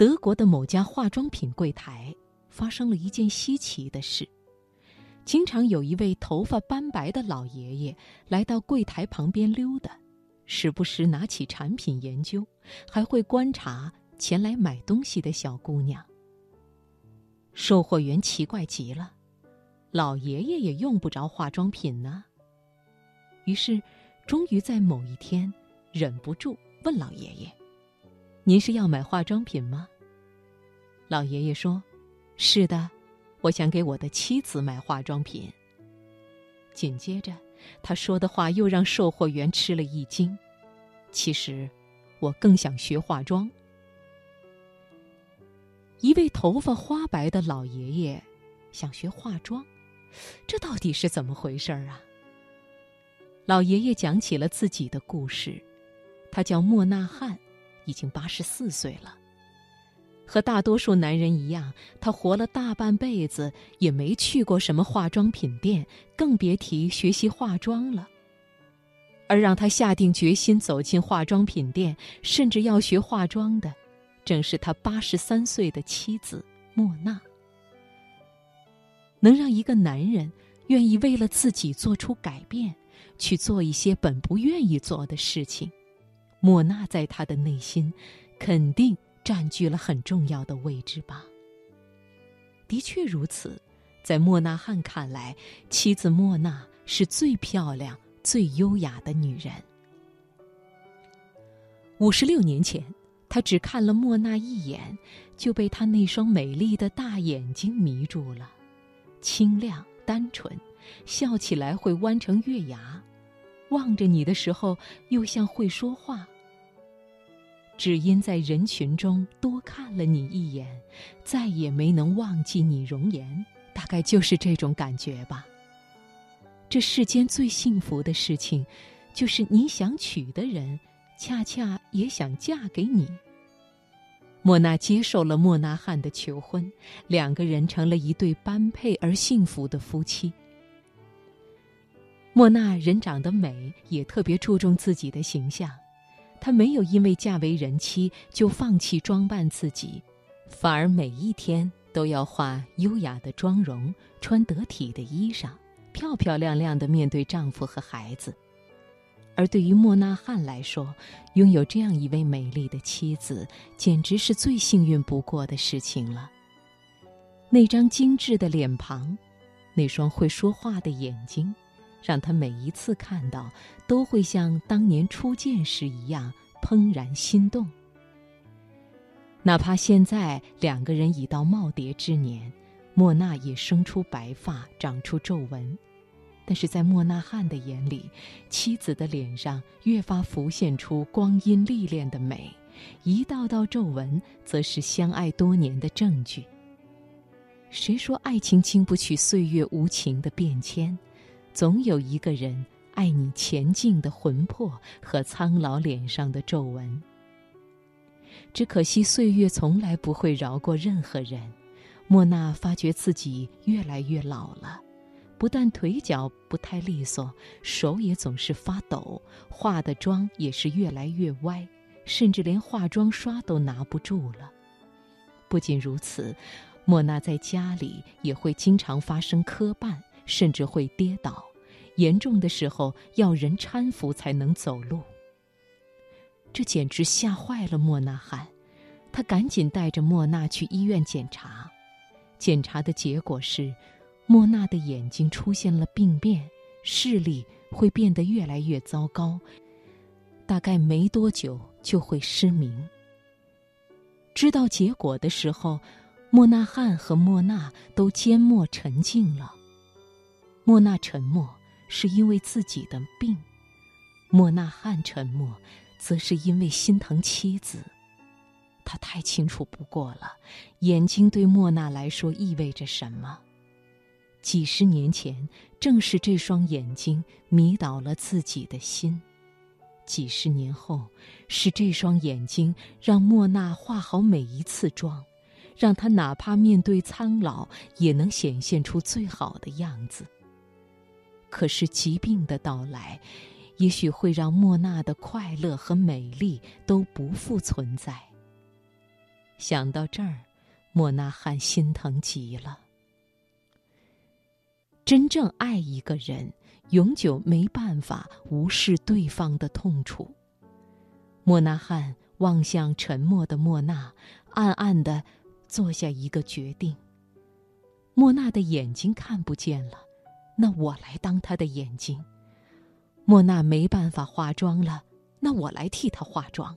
德国的某家化妆品柜台发生了一件稀奇的事：经常有一位头发斑白的老爷爷来到柜台旁边溜达，时不时拿起产品研究，还会观察前来买东西的小姑娘。售货员奇怪极了，老爷爷也用不着化妆品呢。于是，终于在某一天，忍不住问老爷爷：“您是要买化妆品吗？”老爷爷说：“是的，我想给我的妻子买化妆品。”紧接着，他说的话又让售货员吃了一惊：“其实，我更想学化妆。”一位头发花白的老爷爷想学化妆，这到底是怎么回事儿啊？老爷爷讲起了自己的故事，他叫莫纳汉，已经八十四岁了。和大多数男人一样，他活了大半辈子也没去过什么化妆品店，更别提学习化妆了。而让他下定决心走进化妆品店，甚至要学化妆的。正是他八十三岁的妻子莫娜。能让一个男人愿意为了自己做出改变，去做一些本不愿意做的事情，莫娜在他的内心肯定占据了很重要的位置吧。的确如此，在莫纳汉看来，妻子莫娜是最漂亮、最优雅的女人。五十六年前。他只看了莫娜一眼，就被她那双美丽的大眼睛迷住了，清亮单纯，笑起来会弯成月牙，望着你的时候又像会说话。只因在人群中多看了你一眼，再也没能忘记你容颜，大概就是这种感觉吧。这世间最幸福的事情，就是你想娶的人。恰恰也想嫁给你。莫娜接受了莫纳汉的求婚，两个人成了一对般配而幸福的夫妻。莫娜人长得美，也特别注重自己的形象。她没有因为嫁为人妻就放弃装扮自己，反而每一天都要化优雅的妆容，穿得体的衣裳，漂漂亮亮的面对丈夫和孩子。而对于莫纳汉来说，拥有这样一位美丽的妻子，简直是最幸运不过的事情了。那张精致的脸庞，那双会说话的眼睛，让他每一次看到，都会像当年初见时一样怦然心动。哪怕现在两个人已到耄耋之年，莫娜也生出白发，长出皱纹。但是在莫纳汉的眼里，妻子的脸上越发浮现出光阴历练的美，一道道皱纹则是相爱多年的证据。谁说爱情经不起岁月无情的变迁？总有一个人爱你前进的魂魄和苍老脸上的皱纹。只可惜岁月从来不会饶过任何人。莫娜发觉自己越来越老了。不但腿脚不太利索，手也总是发抖，化的妆也是越来越歪，甚至连化妆刷都拿不住了。不仅如此，莫娜在家里也会经常发生磕绊，甚至会跌倒，严重的时候要人搀扶才能走路。这简直吓坏了莫纳汉，他赶紧带着莫娜去医院检查，检查的结果是。莫娜的眼睛出现了病变，视力会变得越来越糟糕，大概没多久就会失明。知道结果的时候，莫纳汉和莫娜都缄默沉静了。莫娜沉默是因为自己的病，莫纳汉沉默则是因为心疼妻子。他太清楚不过了，眼睛对莫娜来说意味着什么。几十年前，正是这双眼睛迷倒了自己的心；几十年后，是这双眼睛让莫娜化好每一次妆，让她哪怕面对苍老，也能显现出最好的样子。可是疾病的到来，也许会让莫娜的快乐和美丽都不复存在。想到这儿，莫那汉心疼极了。真正爱一个人，永久没办法无视对方的痛楚。莫纳汉望向沉默的莫娜，暗暗的做下一个决定。莫娜的眼睛看不见了，那我来当他的眼睛。莫娜没办法化妆了，那我来替她化妆。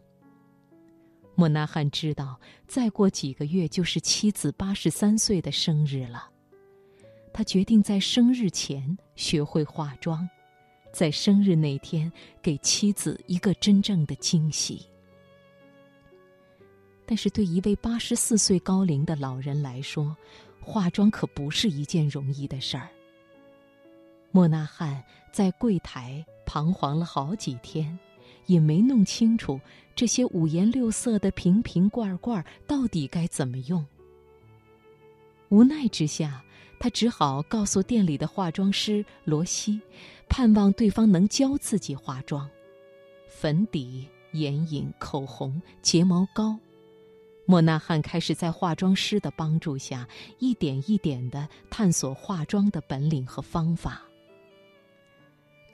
莫那汉知道，再过几个月就是妻子八十三岁的生日了。他决定在生日前学会化妆，在生日那天给妻子一个真正的惊喜。但是，对一位八十四岁高龄的老人来说，化妆可不是一件容易的事儿。莫纳汉在柜台彷徨了好几天，也没弄清楚这些五颜六色的瓶瓶罐罐到底该怎么用。无奈之下。他只好告诉店里的化妆师罗西，盼望对方能教自己化妆。粉底、眼影、口红、睫毛膏，莫纳汉开始在化妆师的帮助下，一点一点地探索化妆的本领和方法。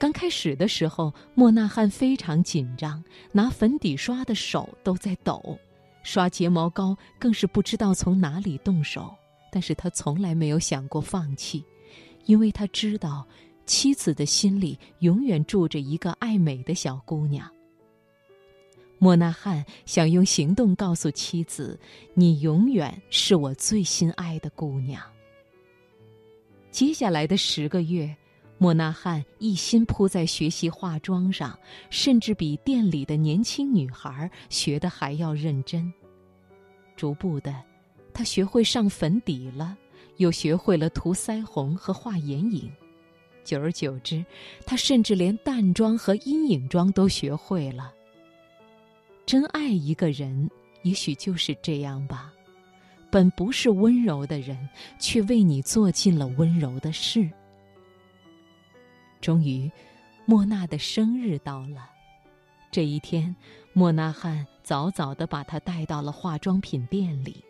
刚开始的时候，莫纳汉非常紧张，拿粉底刷的手都在抖，刷睫毛膏更是不知道从哪里动手。但是他从来没有想过放弃，因为他知道，妻子的心里永远住着一个爱美的小姑娘。莫纳汉想用行动告诉妻子：“你永远是我最心爱的姑娘。”接下来的十个月，莫纳汉一心扑在学习化妆上，甚至比店里的年轻女孩学的还要认真。逐步的。他学会上粉底了，又学会了涂腮红和画眼影。久而久之，他甚至连淡妆和阴影妆都学会了。真爱一个人，也许就是这样吧。本不是温柔的人，却为你做尽了温柔的事。终于，莫娜的生日到了。这一天，莫纳汉早早地把她带到了化妆品店里。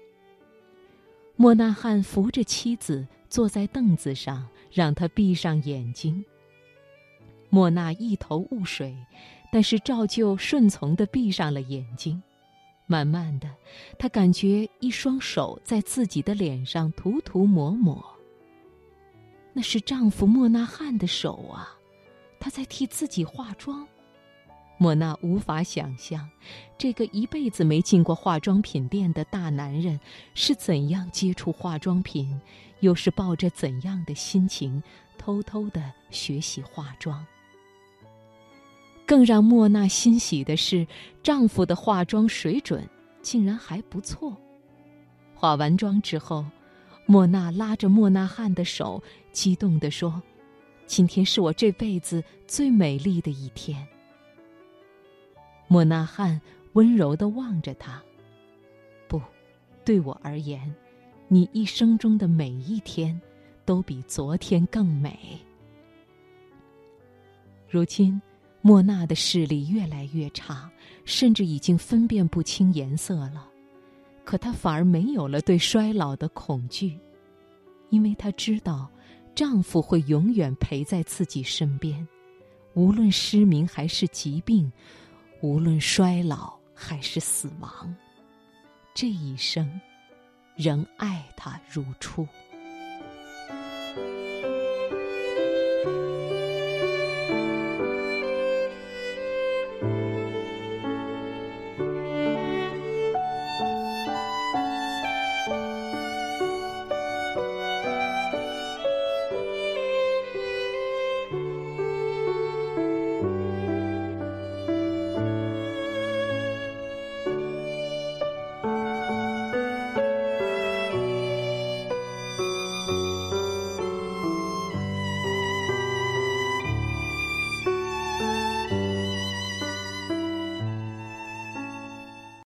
莫纳汉扶着妻子坐在凳子上，让她闭上眼睛。莫娜一头雾水，但是照旧顺从地闭上了眼睛。慢慢的，她感觉一双手在自己的脸上涂涂抹抹。那是丈夫莫纳汉的手啊，他在替自己化妆。莫娜无法想象，这个一辈子没进过化妆品店的大男人是怎样接触化妆品，又是抱着怎样的心情偷偷的学习化妆。更让莫娜欣喜的是，丈夫的化妆水准竟然还不错。化完妆之后，莫娜拉着莫纳汉的手，激动地说：“今天是我这辈子最美丽的一天。”莫纳汉温柔地望着他。不，对我而言，你一生中的每一天，都比昨天更美。如今，莫娜的视力越来越差，甚至已经分辨不清颜色了。可她反而没有了对衰老的恐惧，因为她知道，丈夫会永远陪在自己身边，无论失明还是疾病。无论衰老还是死亡，这一生仍爱他如初。